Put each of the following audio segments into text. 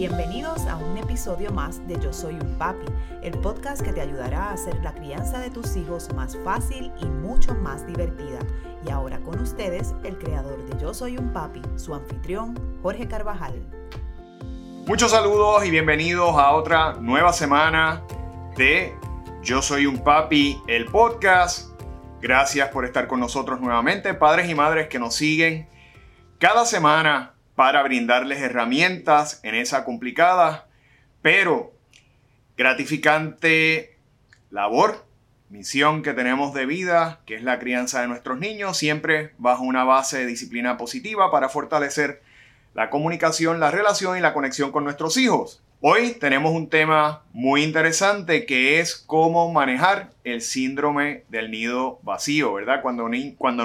Bienvenidos a un episodio más de Yo Soy un Papi, el podcast que te ayudará a hacer la crianza de tus hijos más fácil y mucho más divertida. Y ahora con ustedes, el creador de Yo Soy un Papi, su anfitrión, Jorge Carvajal. Muchos saludos y bienvenidos a otra nueva semana de Yo Soy un Papi, el podcast. Gracias por estar con nosotros nuevamente, padres y madres que nos siguen cada semana para brindarles herramientas en esa complicada pero gratificante labor, misión que tenemos de vida, que es la crianza de nuestros niños, siempre bajo una base de disciplina positiva para fortalecer la comunicación, la relación y la conexión con nuestros hijos. Hoy tenemos un tema muy interesante que es cómo manejar el síndrome del nido vacío, ¿verdad? Cuando,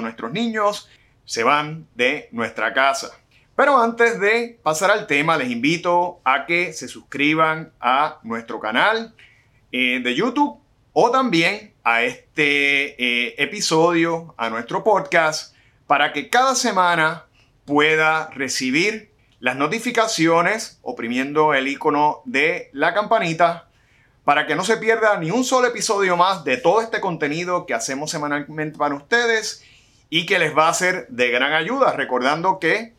nuestros niños se van de nuestra casa. Pero antes de pasar al tema, les invito a que se suscriban a nuestro canal eh, de YouTube o también a este eh, episodio, a nuestro podcast, para que cada semana pueda recibir las notificaciones oprimiendo el icono de la campanita para que no se pierda ni un solo episodio más de todo este contenido que hacemos semanalmente para ustedes y que les va a ser de gran ayuda, recordando que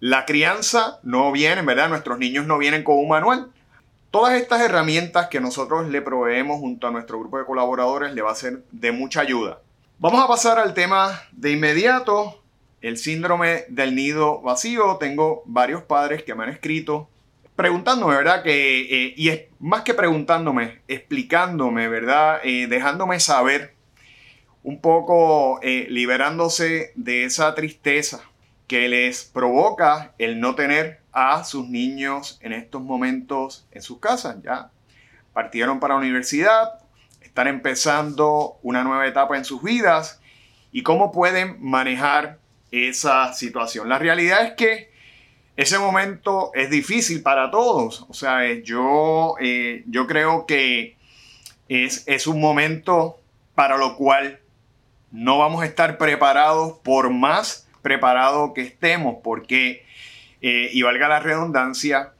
la crianza no viene, ¿verdad? Nuestros niños no vienen con un manual. Todas estas herramientas que nosotros le proveemos junto a nuestro grupo de colaboradores le va a ser de mucha ayuda. Vamos a pasar al tema de inmediato, el síndrome del nido vacío. Tengo varios padres que me han escrito preguntándome, ¿verdad? Que, eh, y es más que preguntándome, explicándome, ¿verdad? Eh, dejándome saber un poco, eh, liberándose de esa tristeza que les provoca el no tener a sus niños en estos momentos en sus casas. Ya partieron para la universidad, están empezando una nueva etapa en sus vidas y cómo pueden manejar esa situación. La realidad es que ese momento es difícil para todos. O sea, yo, eh, yo creo que es, es un momento para lo cual no vamos a estar preparados por más preparado que estemos, porque, eh, y valga la redundancia,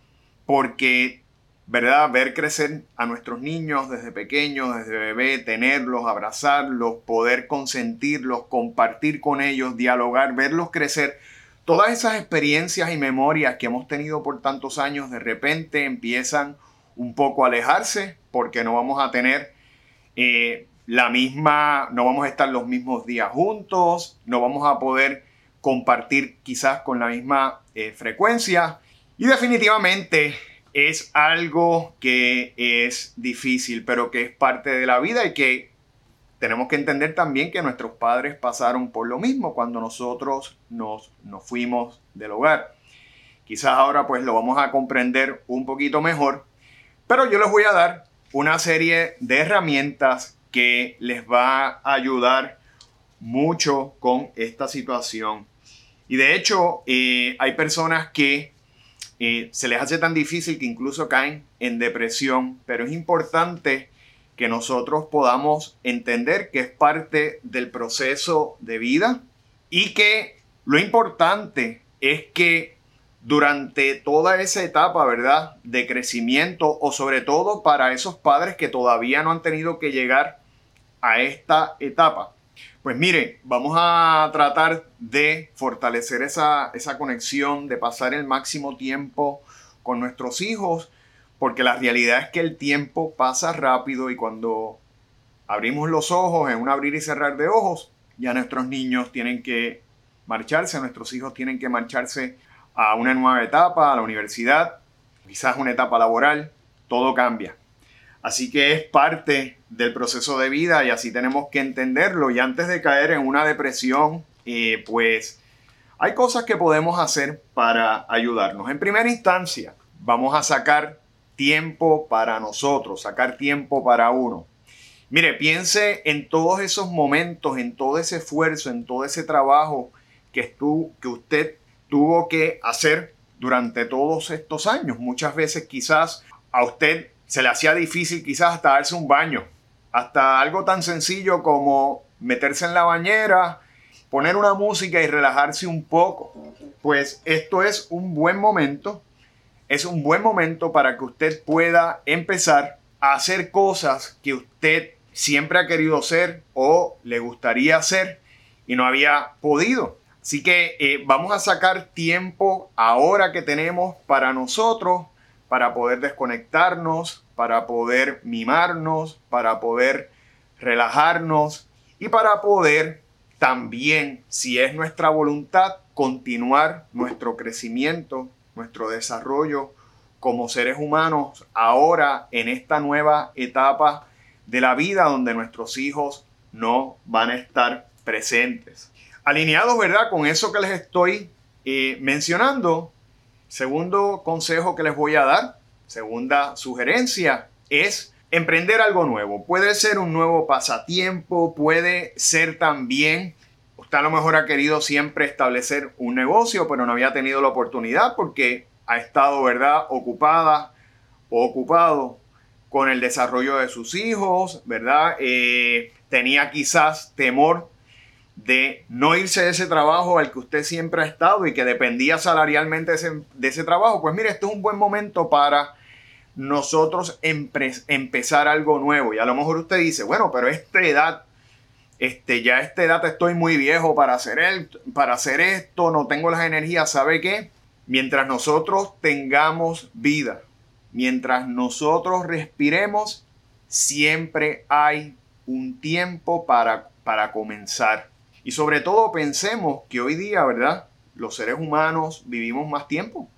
porque, ¿verdad? Ver crecer a nuestros niños desde pequeños, desde bebé, tenerlos, abrazarlos, poder consentirlos, compartir con ellos, dialogar, verlos crecer. Todas esas experiencias y memorias que hemos tenido por tantos años de repente empiezan un poco a alejarse porque no vamos a tener eh, la misma, no vamos a estar los mismos días juntos, no vamos a poder compartir quizás con la misma eh, frecuencia. Y definitivamente es algo que es difícil, pero que es parte de la vida y que tenemos que entender también que nuestros padres pasaron por lo mismo cuando nosotros nos, nos fuimos del hogar. Quizás ahora pues lo vamos a comprender un poquito mejor, pero yo les voy a dar una serie de herramientas que les va a ayudar mucho con esta situación. Y de hecho, eh, hay personas que eh, se les hace tan difícil que incluso caen en depresión, pero es importante que nosotros podamos entender que es parte del proceso de vida y que lo importante es que durante toda esa etapa, ¿verdad? De crecimiento o sobre todo para esos padres que todavía no han tenido que llegar a esta etapa, pues mire, vamos a tratar de fortalecer esa, conexión, de pasar el máximo tiempo con nuestros hijos, porque la realidad es que el tiempo pasa rápido y cuando abrimos los ojos en un abrir y cerrar de ojos, ya nuestros niños tienen que marcharse, nuestros hijos tienen que marcharse a una nueva etapa, a la universidad, quizás una etapa laboral, todo cambia. Así que es parte del proceso de vida y así tenemos que entenderlo. Y antes de caer en una depresión, eh, pues hay cosas que podemos hacer para ayudarnos. En primera instancia, vamos a sacar tiempo para nosotros, sacar tiempo para uno. Mire, piense en todos esos momentos, en todo ese esfuerzo, en todo ese trabajo que, que usted tuvo que hacer durante todos estos años. Muchas veces quizás a usted se le hacía difícil quizás hasta darse un baño, hasta algo tan sencillo como meterse en la bañera, poner una música y relajarse un poco. Pues esto es un buen momento es un buen momento para que usted pueda empezar a hacer cosas que usted siempre ha querido hacer o le gustaría hacer y no había podido. Así que eh, vamos a sacar tiempo ahora que tenemos para nosotros, para poder desconectarnos, para poder mimarnos, para poder relajarnos y para poder también, si es nuestra voluntad, continuar nuestro crecimiento, nuestro desarrollo como seres humanos ahora en esta nueva etapa de la vida donde nuestros hijos no van a estar presentes. Alineados, ¿verdad? Con eso que les estoy eh, mencionando, segundo consejo que les voy a dar, segunda sugerencia, es emprender algo nuevo. Puede ser un nuevo pasatiempo, puede ser también, usted a lo mejor ha querido siempre establecer un negocio, pero no había tenido la oportunidad porque ha estado, ¿verdad?, ocupada o ocupado con el desarrollo de sus hijos, ¿verdad? Eh, tenía quizás temor de no irse de ese trabajo al que usted siempre ha estado y que dependía salarialmente de ese, de ese trabajo. Pues mire, este es un buen momento para nosotros empezar algo nuevo. Y a lo mejor usted dice, bueno, pero esta edad, este, ya a esta edad estoy muy viejo para hacer, el, para hacer esto, no tengo las energías. ¿Sabe qué? Mientras nosotros tengamos vida, mientras nosotros respiremos, siempre hay un tiempo para, para comenzar. Y sobre todo pensemos que hoy día, ¿verdad? Los seres humanos vivimos más tiempo.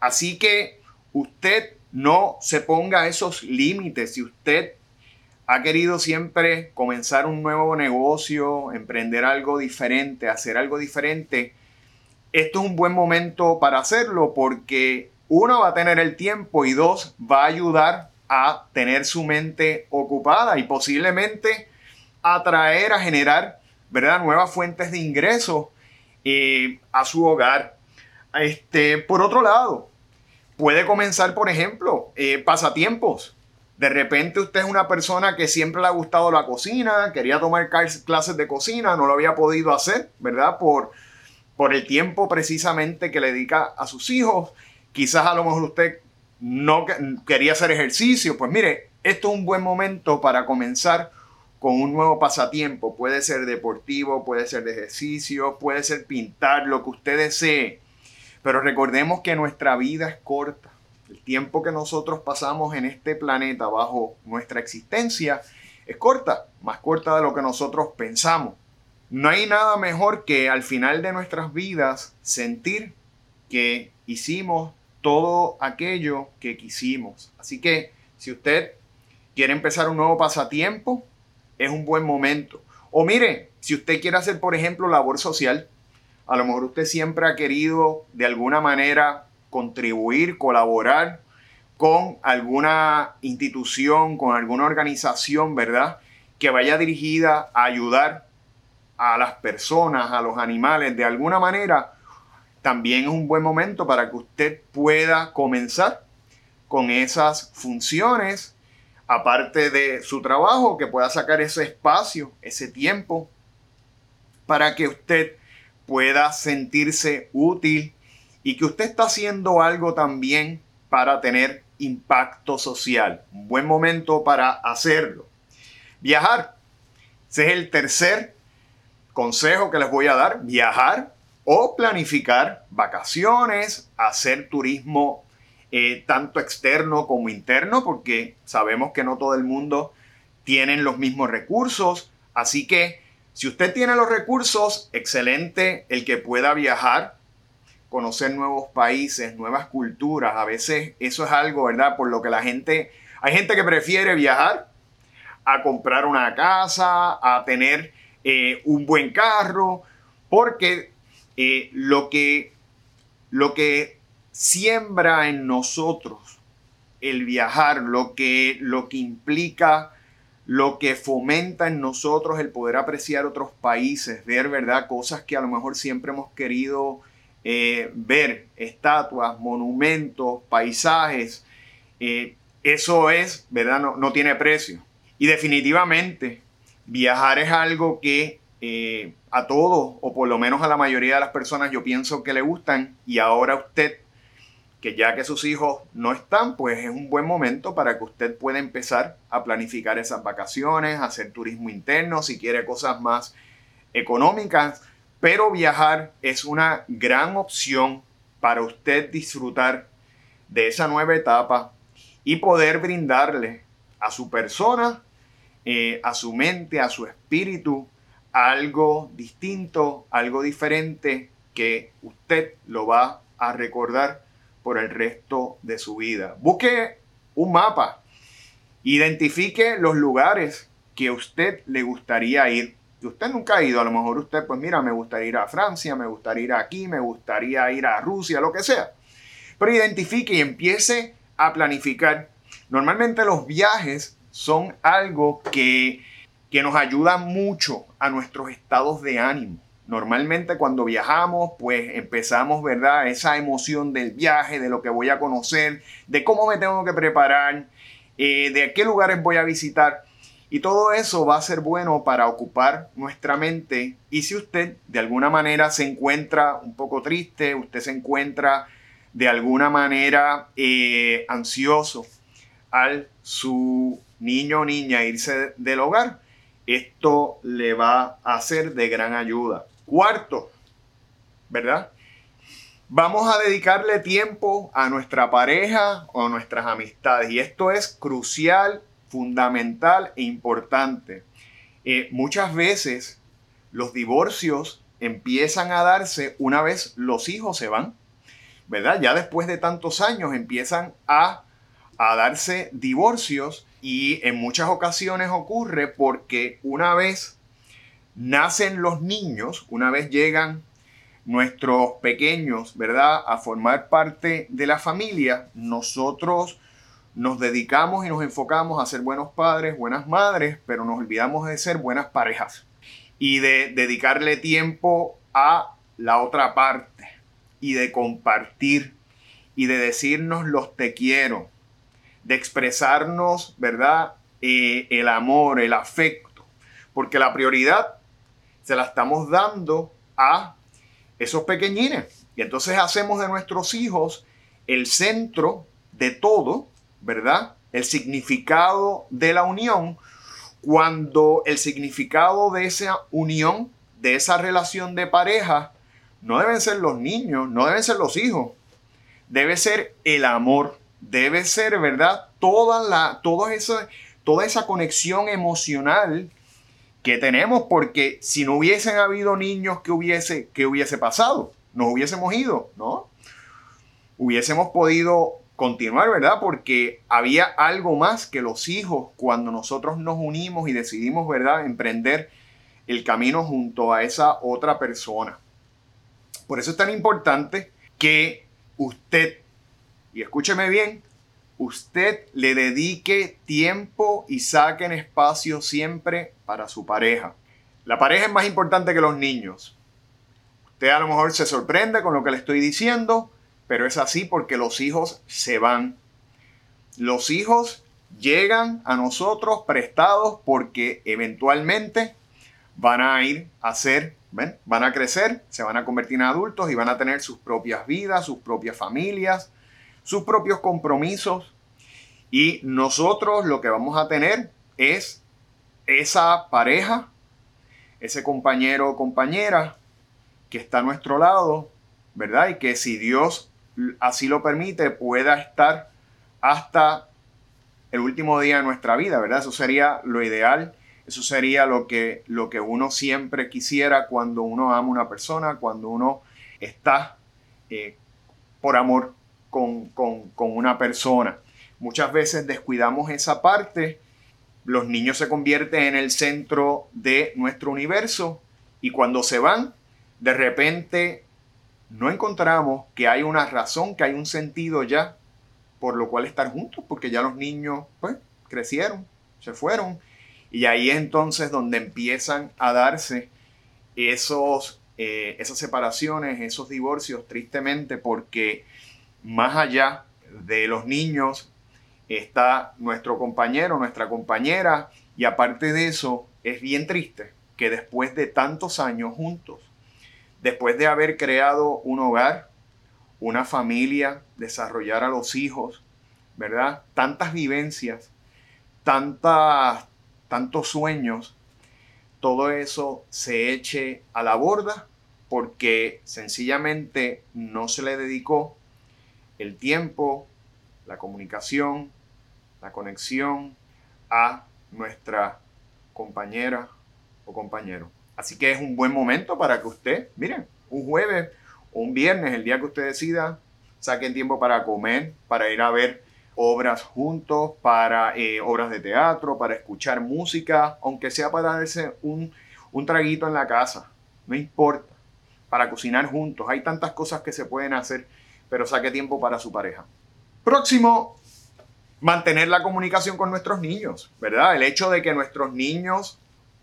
Así que usted no se ponga esos límites. Si usted ha querido siempre comenzar un nuevo negocio, emprender algo diferente, hacer algo diferente, esto es un buen momento para hacerlo porque uno va a tener el tiempo y dos va a ayudar a tener su mente ocupada y posiblemente atraer a generar ¿verdad? nuevas fuentes de ingresos eh, a su hogar. Este, por otro lado, Puede comenzar, por ejemplo, eh, pasatiempos. De repente usted es una persona que siempre le ha gustado la cocina, quería tomar clases de cocina, no lo había podido hacer, ¿verdad? Por, por el tiempo precisamente que le dedica a sus hijos. Quizás a lo mejor usted no quería hacer ejercicio. Pues mire, esto es un buen momento para comenzar con un nuevo pasatiempo. Puede ser deportivo, puede ser de ejercicio, puede ser pintar, lo que usted desee. Pero recordemos que nuestra vida es corta. El tiempo que nosotros pasamos en este planeta bajo nuestra existencia es corta, más corta de lo que nosotros pensamos. No hay nada mejor que al final de nuestras vidas sentir que hicimos todo aquello que quisimos. Así que si usted quiere empezar un nuevo pasatiempo, es un buen momento. O mire, si usted quiere hacer, por ejemplo, labor social, a lo mejor usted siempre ha querido de alguna manera contribuir, colaborar con alguna institución, con alguna organización, ¿verdad? Que vaya dirigida a ayudar a las personas, a los animales, de alguna manera, también es un buen momento para que usted pueda comenzar con esas funciones, aparte de su trabajo, que pueda sacar ese espacio, ese tiempo, para que usted pueda sentirse útil y que usted está haciendo algo también para tener impacto social. Un buen momento para hacerlo. Viajar. Ese es el tercer consejo que les voy a dar. Viajar o planificar vacaciones, hacer turismo eh, tanto externo como interno, porque sabemos que no todo el mundo tiene los mismos recursos. Así que si usted tiene los recursos, excelente el que pueda viajar, conocer nuevos países, nuevas culturas. A veces eso es algo, ¿verdad? Por lo que la gente, hay gente que prefiere viajar a comprar una casa, a tener eh, un buen carro, porque eh, lo, que, lo que siembra en nosotros el viajar, lo que, lo que implica lo que fomenta en nosotros el poder apreciar otros países, ver, ¿verdad? Cosas que a lo mejor siempre hemos querido eh, ver, estatuas, monumentos, paisajes. Eh, eso es, ¿verdad? No, no, tiene precio. Y definitivamente, viajar es algo que eh, a todos, o por lo menos a la mayoría de las personas, yo pienso que le gustan. Y ahora usted que ya que sus hijos no están, pues es un buen momento para que usted pueda empezar a planificar esas vacaciones, hacer turismo interno, si quiere cosas más económicas, pero viajar es una gran opción para usted disfrutar de esa nueva etapa y poder brindarle a su persona, eh, a su mente, a su espíritu, algo distinto, algo diferente que usted lo va a recordar por el resto de su vida. Busque un mapa, identifique los lugares que a usted le gustaría ir. Que usted nunca ha ido, a lo mejor usted, pues mira, me gustaría ir a Francia, me gustaría ir aquí, me gustaría ir a Rusia, lo que sea. Pero identifique y empiece a planificar. Normalmente los viajes son algo que, que nos ayuda mucho a nuestros estados de ánimo. Normalmente cuando viajamos, pues empezamos, ¿verdad? Esa emoción del viaje, de lo que voy a conocer, de cómo me tengo que preparar, eh, de qué lugares voy a visitar. Y todo eso va a ser bueno para ocupar nuestra mente. Y si usted de alguna manera se encuentra un poco triste, usted se encuentra de alguna manera eh, ansioso al su niño o niña irse del hogar, esto le va a ser de gran ayuda. Cuarto, ¿verdad? Vamos a dedicarle tiempo a nuestra pareja o a nuestras amistades. Y esto es crucial, fundamental e importante. Eh, muchas veces los divorcios empiezan a darse una vez los hijos se van, ¿verdad? Ya después de tantos años empiezan a, a darse divorcios y en muchas ocasiones ocurre porque una vez nacen los niños, una vez llegan nuestros pequeños, ¿verdad?, a formar parte de la familia, nosotros nos dedicamos y nos enfocamos a ser buenos padres, buenas madres, pero nos olvidamos de ser buenas parejas y de dedicarle tiempo a la otra parte y de compartir y de decirnos los te quiero, de expresarnos, ¿verdad?, eh, el amor, el afecto, porque la prioridad se la estamos dando a esos pequeñines. Y entonces hacemos de nuestros hijos el centro de todo, ¿verdad? El significado de la unión, cuando el significado de esa unión, de esa relación de pareja, no deben ser los niños, no deben ser los hijos, debe ser el amor, debe ser, ¿verdad? Toda, la, toda, esa, toda esa conexión emocional que tenemos, porque si no hubiesen habido niños, ¿qué hubiese, qué hubiese pasado? Nos hubiésemos ido, ¿no? Hubiésemos podido continuar, ¿verdad? Porque había algo más que los hijos cuando nosotros nos unimos y decidimos, ¿verdad?, emprender el camino junto a esa otra persona. Por eso es tan importante que usted, y escúcheme bien, usted le dedique tiempo y saquen espacio siempre para su pareja. La pareja es más importante que los niños. Usted a lo mejor se sorprende con lo que le estoy diciendo, pero es así porque los hijos se van. Los hijos llegan a nosotros prestados porque eventualmente van a ir a ser, van a crecer, se van a convertir en adultos y van a tener sus propias vidas, sus propias familias, sus propios compromisos. Y nosotros lo que vamos a tener es esa pareja, ese compañero o compañera que está a nuestro lado, ¿verdad? Y que si Dios así lo permite, pueda estar hasta el último día de nuestra vida, ¿verdad? Eso sería lo ideal, eso sería lo que, lo que uno siempre quisiera cuando uno ama a una persona, cuando uno está eh, por amor con, una persona. Muchas veces descuidamos esa parte, los niños se convierten en el centro de nuestro universo y cuando se van, de repente no encontramos que hay una razón, que hay un sentido ya por lo cual estar juntos, porque ya los niños pues crecieron, se fueron. Y ahí es entonces donde empiezan a darse esos, eh, esas separaciones, esos divorcios, tristemente, porque más allá de los niños está nuestro compañero, nuestra compañera, y aparte de eso, es bien triste que después de tantos años juntos, después de haber creado un hogar, una familia, desarrollar a los hijos, ¿verdad? Tantas vivencias, tantas, tantos sueños, todo eso se eche a la borda porque sencillamente no se le dedicó el tiempo, la comunicación, la conexión a nuestra compañera o compañero. Así que es un buen momento para que usted, miren, un jueves o un viernes, el día que usted decida, saquen tiempo para comer, para ir a ver obras juntos, para eh, obras de teatro, para escuchar música, aunque sea para darse un, un traguito en la casa, no importa, para cocinar juntos. Hay tantas cosas que se pueden hacer, pero saque tiempo para su pareja. Próximo, mantener la comunicación con nuestros niños, ¿verdad? El hecho de que nuestros niños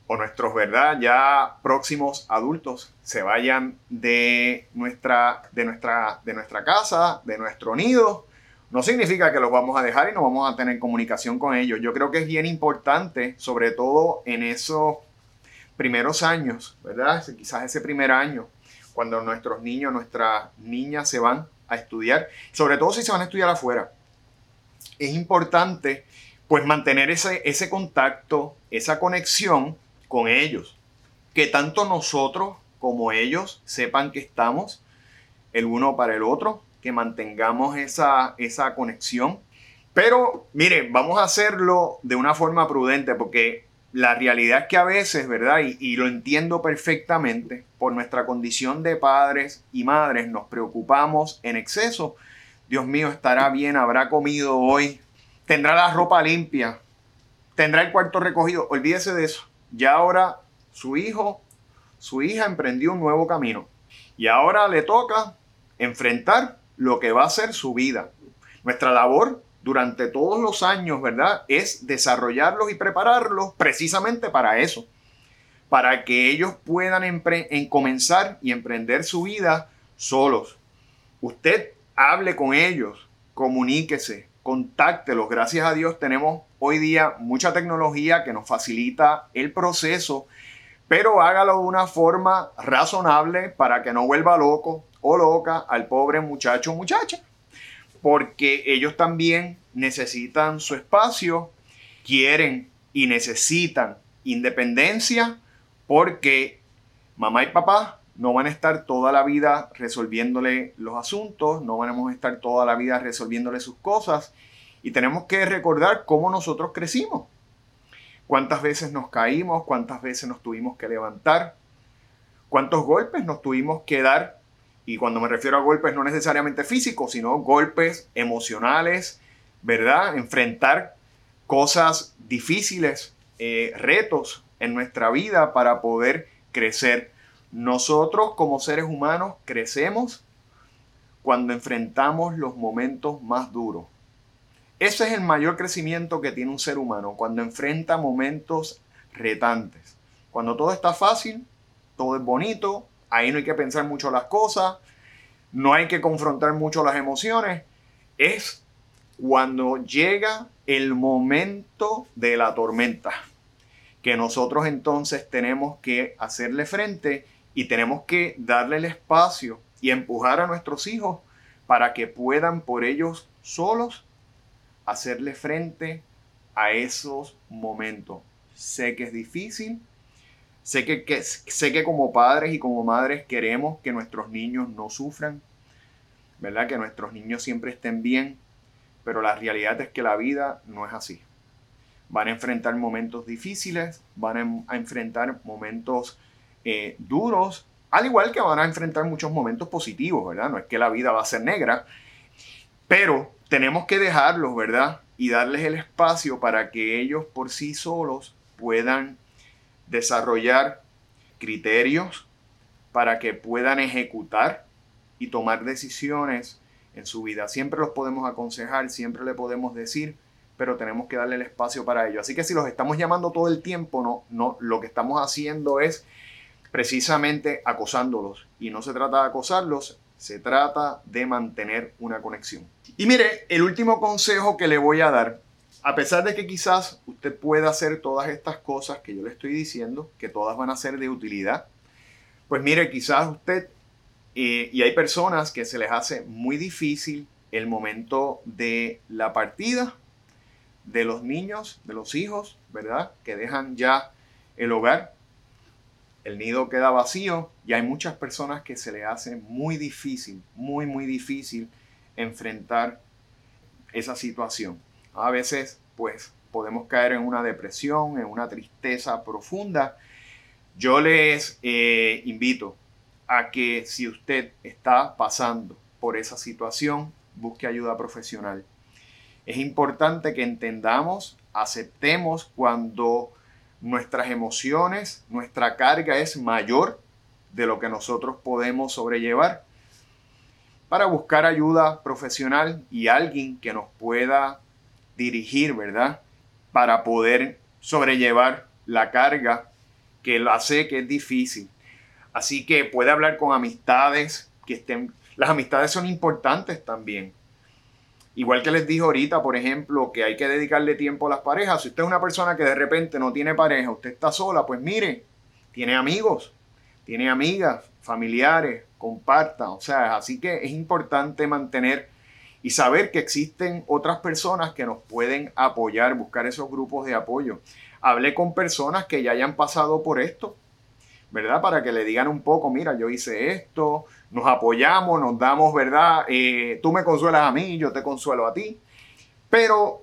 o nuestros, ¿verdad? Ya próximos adultos se vayan de nuestra, de nuestra, de nuestra casa, de nuestro nido, no significa que los vamos a dejar y no vamos a tener comunicación con ellos. Yo creo que es bien importante, sobre todo en esos primeros años, ¿verdad? Quizás ese primer año, cuando nuestros niños, nuestras niñas se van a estudiar, sobre todo si se van a estudiar afuera. Es importante pues mantener ese, ese contacto, esa conexión con ellos. Que tanto nosotros como ellos sepan que estamos el uno para el otro, que mantengamos esa, esa conexión. Pero miren, vamos a hacerlo de una forma prudente porque la realidad es que a veces, ¿verdad? Y, y, lo entiendo perfectamente, por nuestra condición de padres y madres nos preocupamos en exceso. Dios mío, estará bien, habrá comido hoy, tendrá la ropa limpia, tendrá el cuarto recogido. Olvídese de eso. Ya ahora su hijo, su hija emprendió un nuevo camino. Y ahora le toca enfrentar lo que va a ser su vida. Nuestra labor durante todos los años, ¿verdad? Es desarrollarlos y prepararlos precisamente para eso. Para que ellos puedan en comenzar y emprender su vida solos. Usted hable con ellos, comuníquese, contáctelos. Gracias a Dios tenemos hoy día mucha tecnología que nos facilita el proceso, pero hágalo de una forma razonable para que no vuelva loco, o loca al pobre muchacho o muchacha, porque ellos también necesitan su espacio, quieren y necesitan independencia, porque mamá y papá no van a estar toda la vida resolviéndole los asuntos, no vamos a estar toda la vida resolviéndole sus cosas, y tenemos que recordar cómo nosotros crecimos, cuántas veces nos caímos, cuántas veces nos tuvimos que levantar, cuántos golpes nos tuvimos que dar y cuando me refiero a golpes no necesariamente físicos, sino golpes emocionales, ¿verdad? Enfrentar cosas difíciles, eh, retos en nuestra vida para poder crecer. Nosotros como seres humanos crecemos cuando enfrentamos los momentos más duros. Ese es el mayor crecimiento que tiene un ser humano, cuando enfrenta momentos retantes. Cuando todo está fácil, todo es bonito, ahí no hay que pensar mucho las cosas, no hay que confrontar mucho las emociones, es cuando llega el momento de la tormenta, que nosotros entonces tenemos que hacerle frente y tenemos que darle el espacio y empujar a nuestros hijos para que puedan por ellos solos hacerle frente a esos momentos. Sé que es difícil, Sé que, sé que como padres y como madres queremos que nuestros niños no sufran, ¿verdad? Que nuestros niños siempre estén bien, pero la realidad es que la vida no es así. Van a enfrentar momentos difíciles, van a, enfrentar momentos eh, duros, al igual que van a enfrentar muchos momentos positivos, ¿verdad? No es que la vida va a ser negra, pero tenemos que dejarlos, ¿verdad? Y darles el espacio para que ellos por sí solos puedan desarrollar criterios para que puedan ejecutar y tomar decisiones en su vida. Siempre los podemos aconsejar, siempre le podemos decir, pero tenemos que darle el espacio para ello. Así que si los estamos llamando todo el tiempo, no, no, lo que estamos haciendo es precisamente acosándolos. Y no se trata de acosarlos, se trata de mantener una conexión. Y mire, el último consejo que le voy a dar a pesar de que quizás usted pueda hacer todas estas cosas que yo le estoy diciendo, que todas van a ser de utilidad, pues mire, quizás usted Eh, y hay personas que se les hace muy difícil el momento de la partida de los niños, de los hijos, ¿verdad? Que dejan ya el hogar, el nido queda vacío y hay muchas personas que se les hace muy difícil, muy, muy difícil enfrentar esa situación. A veces, pues, podemos caer en una depresión, en una tristeza profunda. Yo les eh, invito a que si usted está pasando por esa situación, busque ayuda profesional. Es importante que entendamos, aceptemos cuando nuestras emociones, nuestra carga es mayor de lo que nosotros podemos sobrellevar para buscar ayuda profesional y alguien que nos pueda dirigir, ¿verdad? Para poder sobrellevar la carga que la sé que es difícil. Así que puede hablar con amistades que estén... Las amistades son importantes también. Igual que les dije ahorita, por ejemplo, que hay que dedicarle tiempo a las parejas. Si usted es una persona que de repente no tiene pareja, usted está sola, pues mire, tiene amigos, tiene amigas, familiares, comparta. O sea, así que es importante mantener y saber que existen otras personas que nos pueden apoyar, buscar esos grupos de apoyo. Hablé con personas que ya hayan pasado por esto, ¿verdad? Para que le digan un poco, mira, yo hice esto, nos apoyamos, nos damos, ¿verdad? Eh, tú me consuelas a mí, yo te consuelo a ti, pero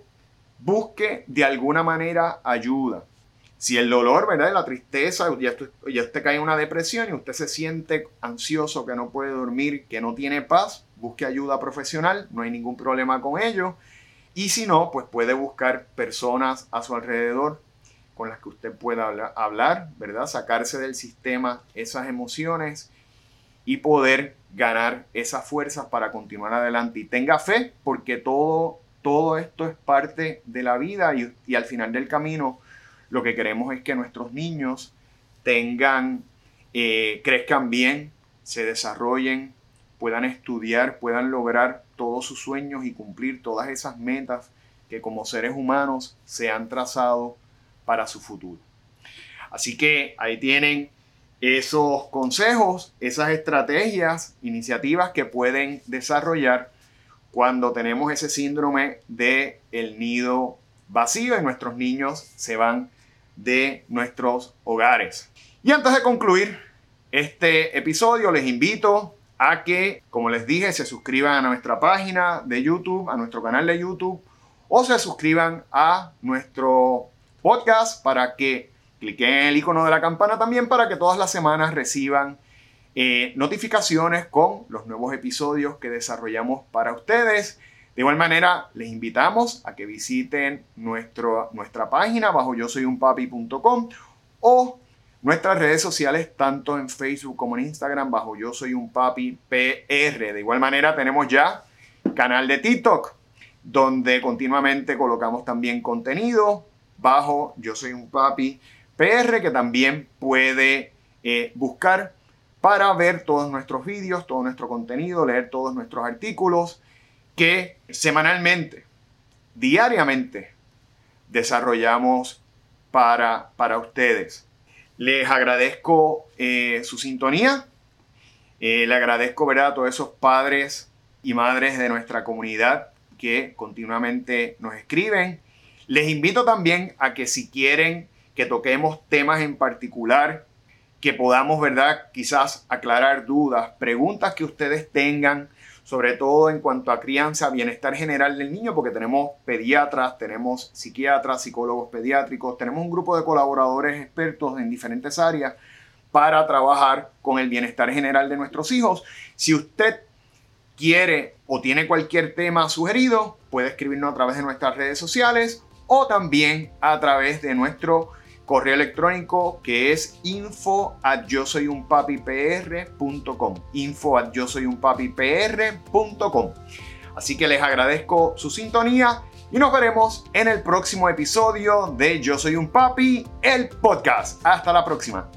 busque de alguna manera ayuda. Si el dolor, ¿verdad? La tristeza, ya usted, ya usted cae en una depresión y usted se siente ansioso, que no puede dormir, que no tiene paz, busque ayuda profesional, no hay ningún problema con ello. Y si no, pues puede buscar personas a su alrededor con las que usted pueda hablar, ¿verdad? Sacarse del sistema esas emociones y poder ganar esas fuerzas para continuar adelante. Y tenga fe porque todo, todo esto es parte de la vida y, al final del camino lo que queremos es que nuestros niños tengan, eh, crezcan bien, se desarrollen, puedan estudiar, puedan lograr todos sus sueños y cumplir todas esas metas que como seres humanos se han trazado para su futuro. Así que ahí tienen esos consejos, esas estrategias, iniciativas que pueden desarrollar cuando tenemos ese síndrome de el nido vacío y nuestros niños se van de nuestros hogares. Y antes de concluir este episodio, les invito a que, como les dije, se suscriban a nuestra página de YouTube, a nuestro canal de YouTube, o se suscriban a nuestro podcast para que Cliquen en el icono de la campana también para que todas las semanas reciban eh, notificaciones con los nuevos episodios que desarrollamos para ustedes. De igual manera, les invitamos a que visiten nuestro, nuestra página bajo yo soy un papi.com o nuestras redes sociales tanto en Facebook como en Instagram bajo yo soy un papi PR. De igual manera, tenemos ya canal de TikTok donde continuamente colocamos también contenido bajo yo soy un papi PR que también puede eh, buscar para ver todos nuestros vídeos, todo nuestro contenido, leer todos nuestros artículos que semanalmente, diariamente desarrollamos para, para ustedes. Les agradezco eh, su sintonía. Eh, le agradezco ver a todos esos padres y madres de nuestra comunidad que continuamente nos escriben. Les invito también a que si quieren que toquemos temas en particular, que podamos, ¿verdad? Quizás aclarar dudas, preguntas que ustedes tengan, sobre todo en cuanto a crianza, bienestar general del niño, porque tenemos pediatras, tenemos psiquiatras, psicólogos pediátricos, tenemos un grupo de colaboradores expertos en diferentes áreas para trabajar con el bienestar general de nuestros hijos. Si usted quiere o tiene cualquier tema sugerido, puede escribirnos a través de nuestras redes sociales o también a través de nuestro correo electrónico que es info at yo soy un papi info at yo soy un papi así que les agradezco su sintonía y nos veremos en el próximo episodio de Yo soy un papi el podcast. Hasta la próxima